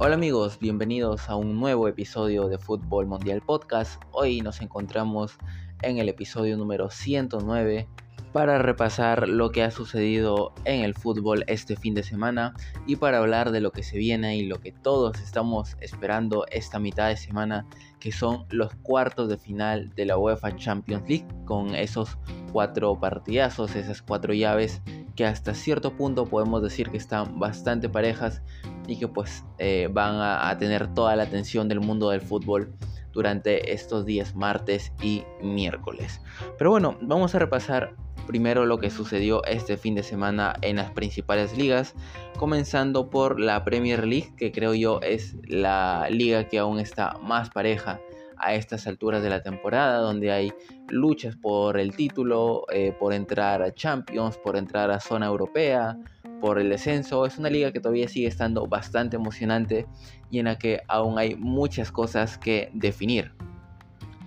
Hola amigos, bienvenidos a un nuevo episodio de Fútbol Mundial Podcast. Hoy nos encontramos en el episodio número 109 para repasar lo que ha sucedido en el fútbol este fin de semana y para hablar de lo que se viene y lo que todos estamos esperando esta mitad de semana, que son los cuartos de final de la UEFA Champions League, con esos cuatro partidazos, esas cuatro llaves que hasta cierto punto podemos decir que están bastante parejas y que pues eh, van a, tener toda la atención del mundo del fútbol durante estos días martes y miércoles. Pero bueno, vamos a repasar primero lo que sucedió este fin de semana en las principales ligas, comenzando por la Premier League, que creo yo es la liga que aún está más pareja a estas alturas de la temporada, donde hay luchas por el título, eh, por entrar a Champions, por entrar a zona europea, por el descenso. Es una liga que todavía sigue estando bastante emocionante y en la que aún hay muchas cosas que definir.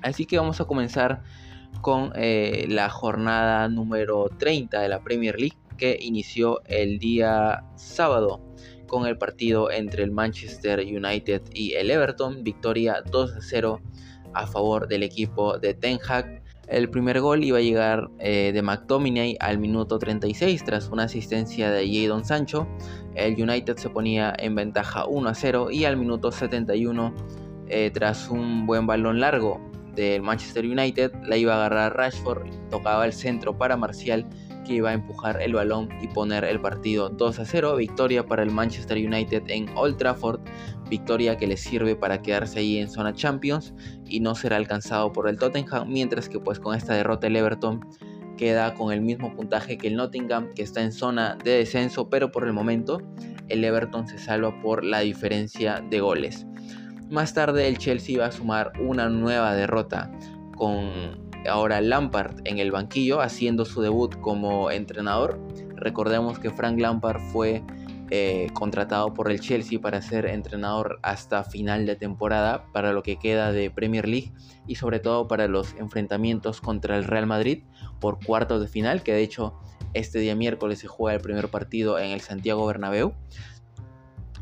Así que vamos a comenzar con eh, la jornada número 30 de la Premier League que inició el día sábado con el partido entre el Manchester United y el Everton, victoria 2 0 a favor del equipo de Ten Hag. El primer gol iba a llegar eh, de McTominay al minuto 36 tras una asistencia de Jadon Sancho. El United se ponía en ventaja 1 a 0 y al minuto 71 eh, tras un buen balón largo del Manchester United la iba a agarrar Rashford, tocaba el centro para Marcial que iba a empujar el balón y poner el partido 2 a 0. Victoria para el Manchester United en Old Trafford. Victoria que le sirve para quedarse ahí en zona Champions y no será alcanzado por el Tottenham. Mientras que pues con esta derrota el Everton queda con el mismo puntaje que el Nottingham que está en zona de descenso. Pero por el momento el Everton se salva por la diferencia de goles. Más tarde el Chelsea va a sumar una nueva derrota con ahora Lampard en el banquillo haciendo su debut como entrenador. Recordemos que Frank Lampard fue eh, contratado por el Chelsea para ser entrenador hasta final de temporada para lo que queda de Premier League y sobre todo para los enfrentamientos contra el Real Madrid por cuartos de final, que de hecho este día miércoles se juega el primer partido en el Santiago Bernabéu.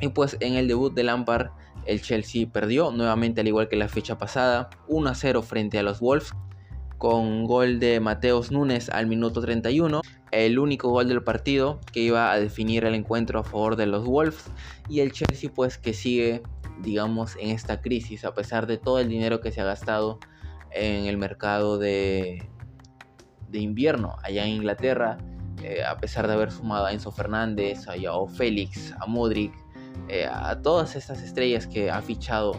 Y pues en el debut de Lampard el Chelsea perdió nuevamente al igual que la fecha pasada 1 a 0 frente a los Wolves con gol de Mateos Núñez al minuto 31, el único gol del partido que iba a definir el encuentro a favor de los Wolves. Y el Chelsea pues que sigue digamos en esta crisis a pesar de todo el dinero que se ha gastado en el mercado de, de invierno allá en Inglaterra, eh, a pesar de haber sumado a Enzo Fernández, a Joao Félix, a Modric, eh, a todas estas estrellas que ha fichado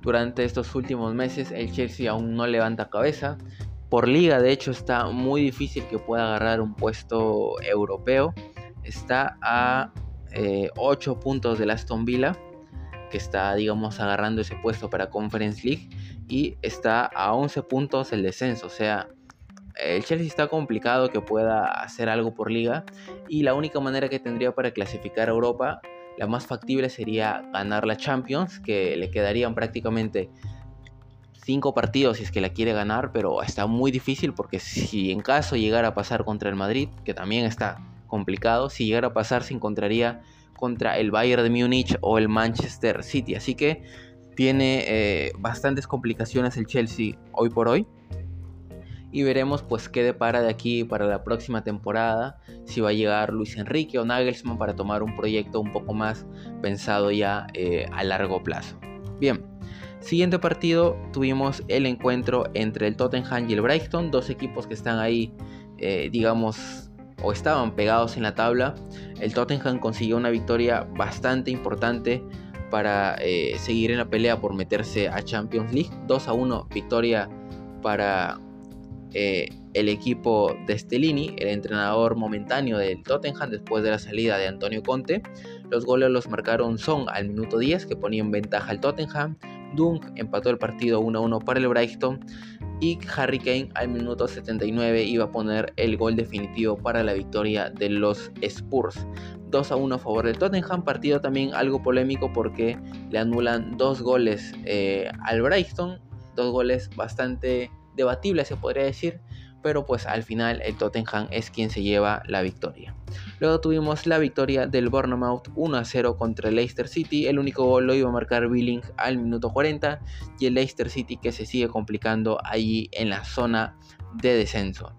durante estos últimos meses, el Chelsea aún no levanta cabeza, por liga, de hecho, está muy difícil que pueda agarrar un puesto europeo. Está a 8 eh, puntos del Aston Villa, que está, digamos, agarrando ese puesto para Conference League. Y está a 11 puntos el descenso. O sea, el Chelsea está complicado que pueda hacer algo por liga. Y la única manera que tendría para clasificar a Europa, la más factible sería ganar la Champions, que le quedarían prácticamente cinco partidos si es que la quiere ganar, pero está muy difícil porque si en caso llegara a pasar contra el Madrid, que también está complicado, si llegara a pasar se encontraría contra el Bayern de Múnich o el Manchester City. Así que tiene eh, bastantes complicaciones el Chelsea hoy por hoy. Y veremos pues qué depara de aquí para la próxima temporada. Si va a llegar Luis Enrique o Nagelsmann para tomar un proyecto un poco más pensado ya eh, a largo plazo. Bien, Siguiente partido tuvimos el encuentro entre el Tottenham y el Brighton, dos equipos que están ahí, eh, digamos, o estaban pegados en la tabla. El Tottenham consiguió una victoria bastante importante para eh, seguir en la pelea por meterse a Champions League. 2 a 1 victoria para eh, el equipo de Stellini, el entrenador momentáneo del Tottenham después de la salida de Antonio Conte. Los goles los marcaron Son al minuto 10 que ponía en ventaja al Tottenham. Dunk empató el partido 1-1 para el Brighton y Harry Kane al minuto 79 iba a poner el gol definitivo para la victoria de los Spurs. 2 a 1 a favor del Tottenham, partido también algo polémico porque le anulan dos goles eh, al Brighton, dos goles bastante debatibles se podría decir, pero pues al final el Tottenham es quien se lleva la victoria. Luego tuvimos la victoria del Bournemouth 1 a 0 contra el Leicester City. El único gol lo iba a marcar Billing al minuto 40 y el Leicester City que se sigue complicando allí en la zona de descenso.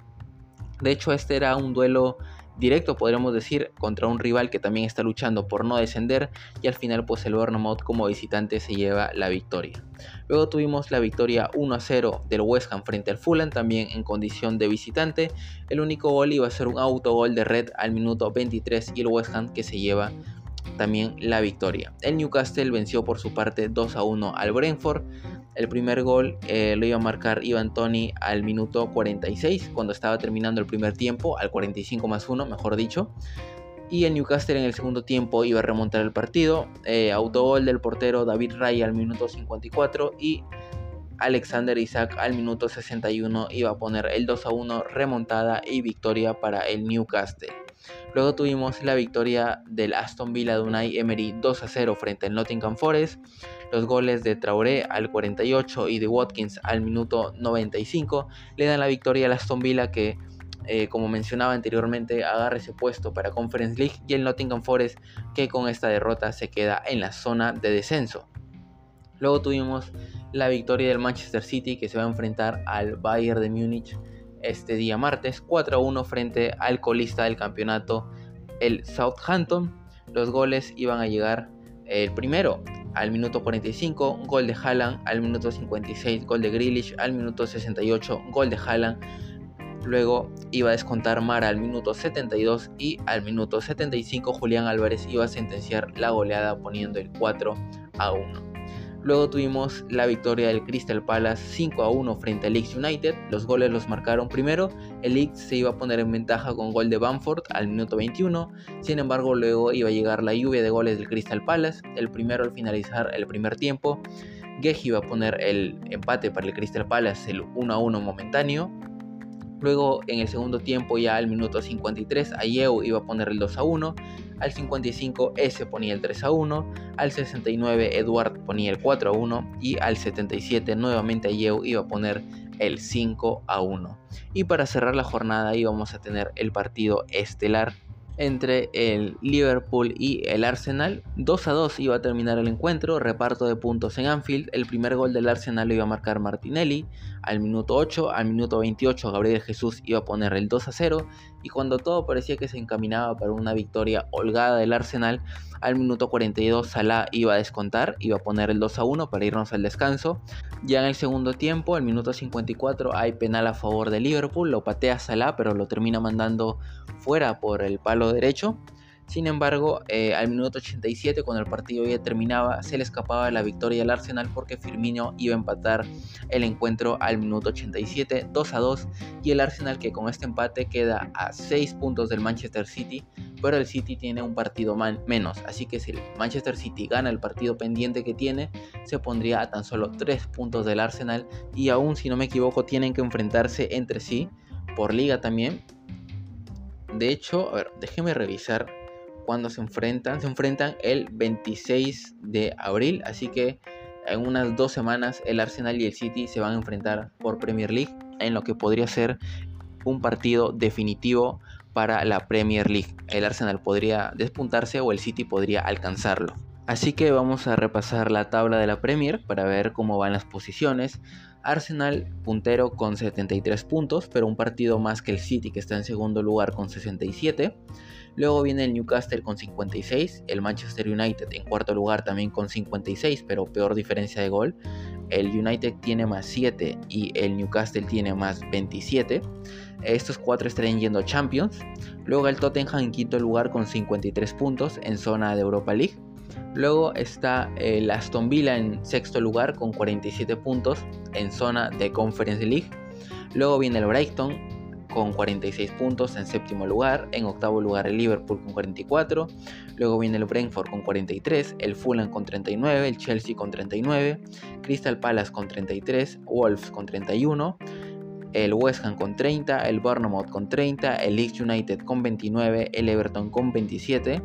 De hecho, este era un duelo directo, podríamos decir, contra un rival que también está luchando por no descender y al final pues el Bournemouth como visitante se lleva la victoria. Luego tuvimos la victoria 1 a 0 del West Ham frente al Fulham, también en condición de visitante. El único gol iba a ser un autogol de Red al minuto 23 y el West Ham que se lleva también la victoria. El Newcastle venció por su parte 2 a 1 al Brentford. El primer gol eh, lo iba a marcar Ivan Tony al minuto 46, cuando estaba terminando el primer tiempo, al 45 más 1, mejor dicho. Y el Newcastle en el segundo tiempo iba a remontar el partido. Eh, autogol del portero David Ray al minuto 54 y Alexander Isaac al minuto 61 iba a poner el 2 a 1 remontada y victoria para el Newcastle. Luego tuvimos la victoria del Aston Villa de Unai Emery 2 a 0 frente al Nottingham Forest. Los goles de Traoré al 48 y de Watkins al minuto 95 le dan la victoria al Aston Villa que eh, como mencionaba anteriormente, agarra ese puesto para Conference League y el Nottingham Forest que con esta derrota se queda en la zona de descenso. Luego tuvimos la victoria del Manchester City que se va a enfrentar al Bayern de Múnich este día martes 4 a 1 frente al colista del campeonato, el Southampton. Los goles iban a llegar el primero al minuto 45, gol de Haaland, al minuto 56, gol de Grealish, al minuto 68, gol de Haaland. Luego iba a descontar Mara al minuto 72 y al minuto 75 Julián Álvarez iba a sentenciar la goleada poniendo el 4 a 1. Luego tuvimos la victoria del Crystal Palace 5 a 1 frente al Leeds United. Los goles los marcaron primero. El Leeds se iba a poner en ventaja con gol de Bamford al minuto 21. Sin embargo, luego iba a llegar la lluvia de goles del Crystal Palace. El primero al finalizar el primer tiempo. Geji iba a poner el empate para el Crystal Palace, el 1 a 1 momentáneo. Luego en el segundo tiempo ya al minuto 53 Ayew iba a poner el 2 a 1 al 55 S ponía el 3 a 1, al 69 Eduard ponía el 4 a 1 y al 77 nuevamente Ayew iba a poner el 5 a 1. Y para cerrar la jornada íbamos a tener el partido estelar entre el Liverpool y el Arsenal. 2 a 2 iba a terminar el encuentro, reparto de puntos en Anfield. El primer gol del Arsenal lo iba a marcar Martinelli al minuto 8, al minuto 28 Gabriel Jesús iba a poner el 2 a 0 y cuando todo parecía que se encaminaba para una victoria holgada del Arsenal, al minuto 42 Salah iba a descontar, iba a poner el 2 a 1 para irnos al descanso. Ya en el segundo tiempo, al minuto 54 hay penal a favor de Liverpool, lo patea Salah pero lo termina mandando fuera por el palo derecho. Sin embargo, eh, al minuto 87, cuando el partido ya terminaba, se le escapaba la victoria al Arsenal porque Firmino iba a empatar el encuentro al minuto 87, 2 a 2, y el Arsenal que con este empate queda a 6 puntos del Manchester City, pero el City tiene un partido menos, así que si el Manchester City gana el partido pendiente que tiene, se pondría a tan solo 3 puntos del Arsenal, y aún si no me equivoco tienen que enfrentarse entre sí por liga también. De hecho, a ver, déjeme revisar cuando se enfrentan. Se enfrentan el 26 de abril, así que en unas dos semanas el Arsenal y el City se van a enfrentar por Premier League en lo que podría ser un partido definitivo para la Premier League. El Arsenal podría despuntarse o el City podría alcanzarlo. Así que vamos a repasar la tabla de la Premier para ver cómo van las posiciones. Arsenal puntero con 73 puntos, pero un partido más que el City que está en segundo lugar con 67. Luego viene el Newcastle con 56, el Manchester United en cuarto lugar también con 56, pero peor diferencia de gol. El United tiene más 7 y el Newcastle tiene más 27. Estos cuatro estarían yendo Champions. Luego el Tottenham en quinto lugar con 53 puntos en zona de Europa League. Luego está el Aston Villa en sexto lugar con 47 puntos en zona de Conference League. Luego viene el Brighton con 46 puntos en séptimo lugar, en octavo lugar el Liverpool con 44, luego viene el Brentford con 43, el Fulham con 39, el Chelsea con 39, Crystal Palace con 33, Wolves con 31, el West Ham con 30, el Bournemouth con 30, el Leeds United con 29, el Everton con 27,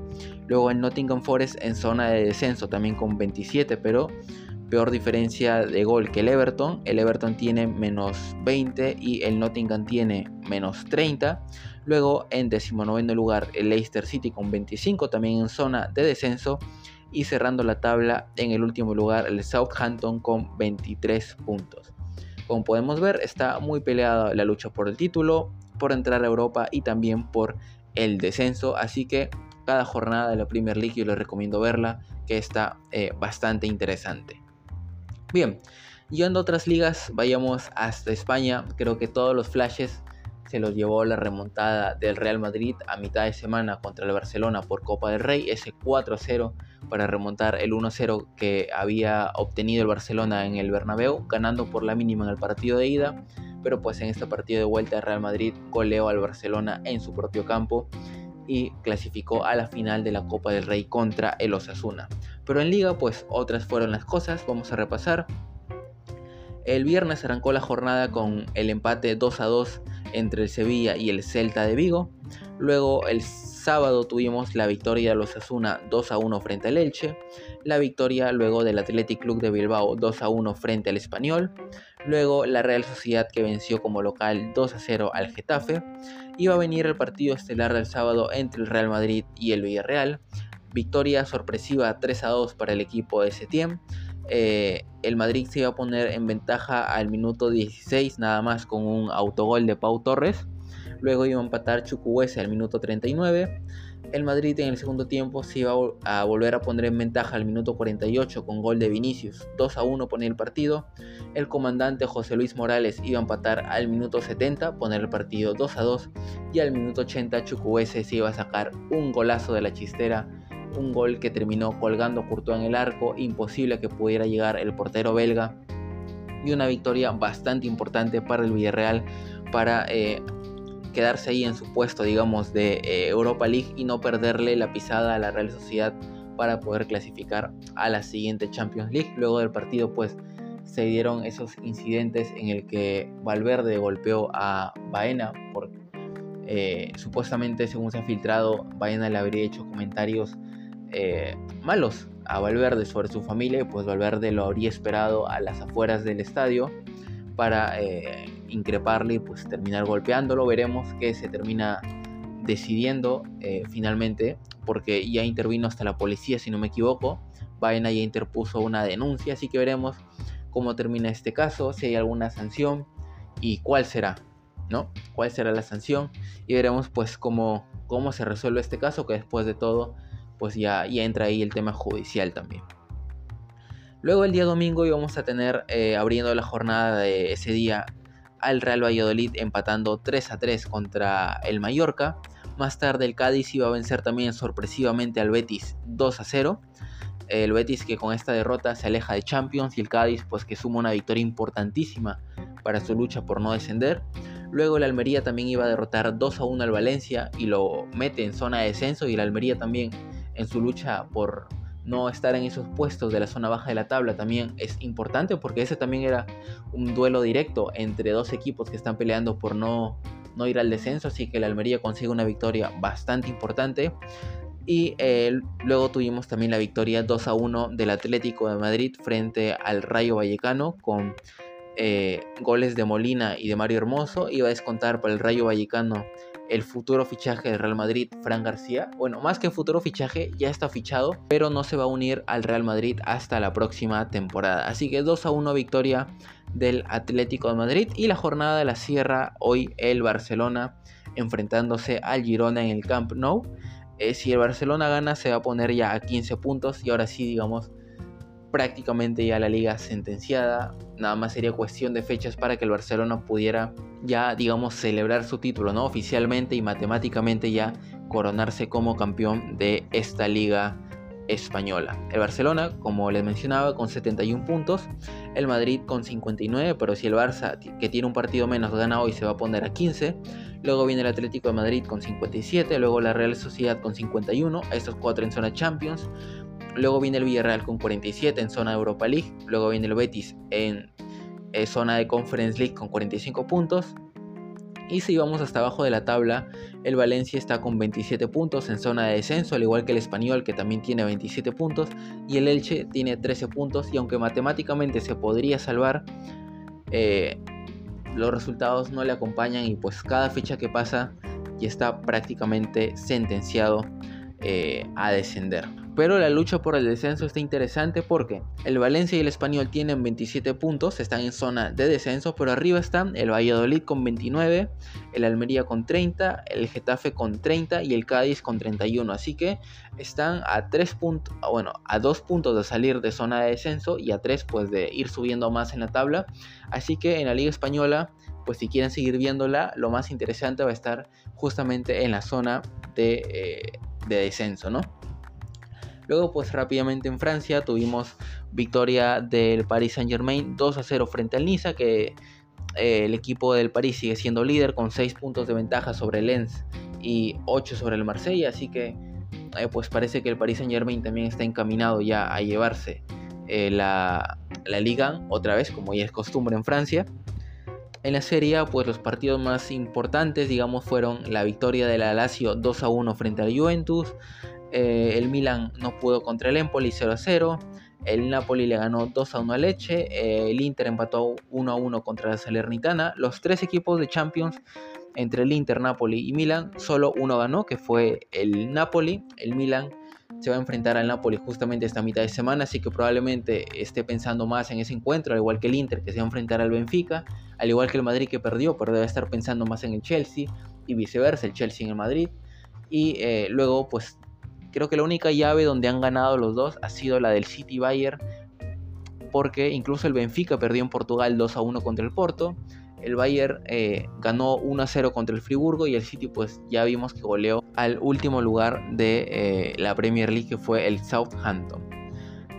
luego el Nottingham Forest en zona de descenso también con 27, pero peor diferencia de gol que el Everton. El Everton tiene menos 20 y el Nottingham tiene menos 30. Luego en decimonoveno lugar el Leicester City con 25 también en zona de descenso. Y cerrando la tabla en el último lugar el Southampton con 23 puntos. Como podemos ver está muy peleada la lucha por el título, por entrar a Europa y también por el descenso. Así que cada jornada de la Premier League yo les recomiendo verla que está eh, bastante interesante. Bien, yendo a otras ligas, vayamos hasta España. Creo que todos los flashes se los llevó la remontada del Real Madrid a mitad de semana contra el Barcelona por Copa del Rey, ese 4-0 para remontar el 1-0 que había obtenido el Barcelona en el Bernabéu, ganando por la mínima en el partido de ida, pero pues en este partido de vuelta el Real Madrid goleó al Barcelona en su propio campo y clasificó a la final de la Copa del Rey contra el Osasuna. Pero en liga pues otras fueron las cosas, vamos a repasar. El viernes arrancó la jornada con el empate 2 a 2 entre el Sevilla y el Celta de Vigo. Luego el sábado tuvimos la victoria de los Osasuna 2 a 1 frente al Elche. La victoria luego del Athletic Club de Bilbao 2 a 1 frente al Español. Luego la Real Sociedad que venció como local 2 a 0 al Getafe. Iba a venir el partido estelar del sábado entre el Real Madrid y el Villarreal. Victoria sorpresiva 3 a 2 para el equipo de Setien. Eh, el Madrid se iba a poner en ventaja al minuto 16 nada más con un autogol de Pau Torres. Luego iba a empatar Chukwueze al minuto 39. El Madrid en el segundo tiempo se iba a volver a poner en ventaja al minuto 48 con gol de Vinicius. 2 a 1 ponía el partido. El comandante José Luis Morales iba a empatar al minuto 70, poner el partido 2 a 2. Y al minuto 80 Chukwueze se iba a sacar un golazo de la chistera. Un gol que terminó colgando Courtois en el arco. Imposible que pudiera llegar el portero belga. Y una victoria bastante importante para el Villarreal para eh, quedarse ahí en su puesto, digamos, de eh, Europa League y no perderle la pisada a la Real Sociedad para poder clasificar a la siguiente Champions League. Luego del partido, pues se dieron esos incidentes en el que Valverde golpeó a Baena porque eh, supuestamente, según se ha filtrado, Baena le habría hecho comentarios eh, malos a Valverde sobre su familia pues Valverde lo habría esperado a las afueras del estadio para eh, increparle y pues terminar golpeándolo. Veremos que se termina decidiendo eh, finalmente, porque ya intervino hasta la policía, si no me equivoco. Baena ya interpuso una denuncia, así que veremos cómo termina este caso, si hay alguna sanción y cuál será, ¿no? ¿Cuál será la sanción? Y veremos pues cómo, cómo se resuelve este caso, que después de todo, pues ya, ya entra ahí el tema judicial también. Luego el día domingo íbamos a tener, eh, abriendo la jornada de ese día, al Real Valladolid empatando 3 a 3 contra el Mallorca. Más tarde el Cádiz iba a vencer también sorpresivamente al Betis 2 a 0. El Betis que con esta derrota se aleja de Champions y el Cádiz pues que suma una victoria importantísima para su lucha por no descender. Luego el Almería también iba a derrotar 2 a 1 al Valencia y lo mete en zona de descenso y el Almería también en su lucha por no estar en esos puestos de la zona baja de la tabla también es importante porque ese también era un duelo directo entre dos equipos que están peleando por no, no ir al descenso, así que el Almería consigue una victoria bastante importante. Y eh, luego tuvimos también la victoria 2 a 1 del Atlético de Madrid frente al Rayo Vallecano con eh, goles de Molina y de Mario Hermoso. Iba a descontar para el Rayo Vallecano el futuro fichaje del Real Madrid, Fran García. Bueno, más que futuro fichaje, ya está fichado, pero no se va a unir al Real Madrid hasta la próxima temporada. Así que 2 a 1 victoria del Atlético de Madrid y la jornada de la Sierra hoy el Barcelona enfrentándose al Girona en el Camp Nou. Eh, si el Barcelona gana se va a poner ya a 15 puntos y ahora sí digamos prácticamente ya la liga sentenciada. Nada más sería cuestión de fechas para que el Barcelona pudiera ya, digamos, celebrar su título, ¿no? Oficialmente y matemáticamente ya coronarse como campeón de esta liga española. El Barcelona, como les mencionaba, con 71 puntos, el Madrid con 59, pero si el Barça, que tiene un partido menos, gana hoy, se va a poner a 15. Luego viene el Atlético de Madrid con 57, luego la Real Sociedad con 51, estos cuatro en zona Champions. Luego viene el Villarreal con 47 en zona de Europa League. Luego viene el Betis en eh, zona de Conference League con 45 puntos. Y si vamos hasta abajo de la tabla, el Valencia está con 27 puntos en zona de descenso, al igual que el Español que también tiene 27 puntos y el Elche tiene 13 puntos y aunque matemáticamente se podría salvar, eh, los resultados no le acompañan y pues cada fecha que pasa ya está prácticamente sentenciado eh, a descender. Pero la lucha por el descenso está interesante porque el Valencia y el Español tienen 27 puntos, están en zona de descenso, pero arriba están el Valladolid con 29, el Almería con 30, el Getafe con 30 y el Cádiz con 31. Así que están a 3 puntos, bueno, a 2 puntos de salir de zona de descenso y a 3 pues de ir subiendo más en la tabla. Así que en la Liga Española pues si quieren seguir viéndola, lo más interesante va a estar justamente en la zona de, eh, de descenso, ¿no? Luego, pues rápidamente en Francia tuvimos victoria del Paris Saint Germain 2 a 0 frente al Niza, que eh, el equipo del París sigue siendo líder con 6 puntos de ventaja sobre el Lens y 8 sobre el Marsella, así que eh, pues parece que el Paris Saint Germain también está encaminado ya a llevarse eh, la, la, liga otra vez, como ya es costumbre en Francia. En la serie, pues los partidos más importantes, digamos, fueron la victoria de la Lazio 2 a 1 frente al Juventus, eh, el Milan no pudo contra el Empoli 0 a 0. El Napoli le ganó 2 a 1 a Leche. Eh, el Inter empató 1 a 1 contra la Salernitana. Los tres equipos de Champions entre el Inter, Napoli y Milan, solo uno ganó, que fue el Napoli. El Milan se va a enfrentar al Napoli justamente esta mitad de semana, así que probablemente esté pensando más en ese encuentro, al igual que el Inter que se va a enfrentar al Benfica, al igual que el Madrid que perdió, pero debe estar pensando más en el Chelsea y viceversa, el Chelsea en el Madrid. Y eh, luego pues Creo que la única llave donde han ganado los dos ha sido la del City Bayern, porque incluso el Benfica perdió en Portugal 2 a 1 contra el Porto. El Bayern eh, ganó 1 a 0 contra el Friburgo y el City pues ya vimos que goleó al último lugar de eh, la Premier League que fue el Southampton.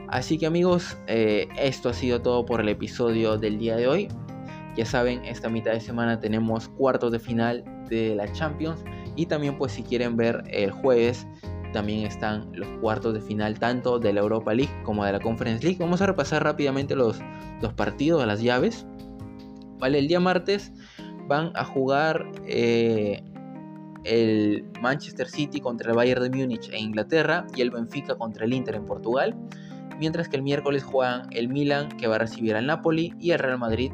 Así que amigos, eh, esto ha sido todo por el episodio del día de hoy. Ya saben, esta mitad de semana tenemos cuartos de final de la Champions y también pues si quieren ver el jueves también están los cuartos de final tanto de la Europa League como de la Conference League. Vamos a repasar rápidamente los, los partidos, las llaves. Vale, el día martes van a jugar eh, el Manchester City contra el Bayern de Múnich en Inglaterra y el Benfica contra el Inter en Portugal. Mientras que el miércoles juegan el Milan que va a recibir al Napoli y el Real Madrid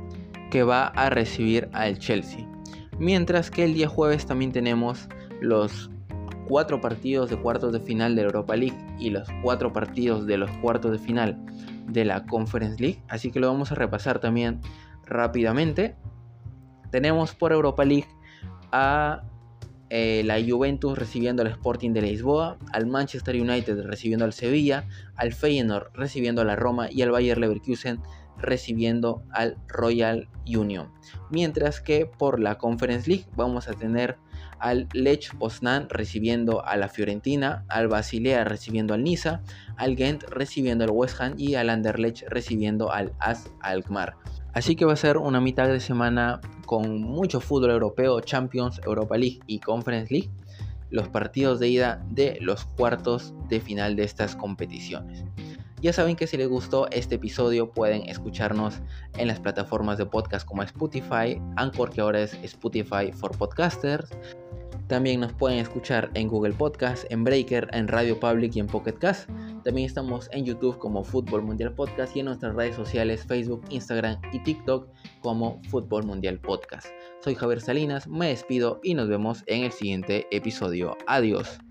que va a recibir al Chelsea. Mientras que el día jueves también tenemos los cuatro partidos de cuartos de final de Europa League y los cuatro partidos de los cuartos de final de la Conference League. Así que lo vamos a repasar también rápidamente. Tenemos por Europa League a eh, la Juventus recibiendo al Sporting de Lisboa, al Manchester United recibiendo al Sevilla, al Feyenoord recibiendo a la Roma y al Bayer Leverkusen recibiendo al Royal Union. Mientras que por la Conference League vamos a tener al Lech Poznan recibiendo a la Fiorentina, al Basilea recibiendo al Niza, al Ghent recibiendo al West Ham y al Anderlecht recibiendo al AS Alkmaar. Así que va a ser una mitad de semana con mucho fútbol europeo, Champions, Europa League y Conference League, los partidos de ida de los cuartos de final de estas competiciones. Ya saben que si les gustó este episodio pueden escucharnos en las plataformas de podcast como Spotify, Anchor que ahora es Spotify for Podcasters, también nos pueden escuchar en Google Podcast, en Breaker, en Radio Public y en Pocket Cast. También estamos en YouTube como Fútbol Mundial Podcast y en nuestras redes sociales Facebook, Instagram y TikTok como Fútbol Mundial Podcast. Soy Javier Salinas, me despido y nos vemos en el siguiente episodio. Adiós.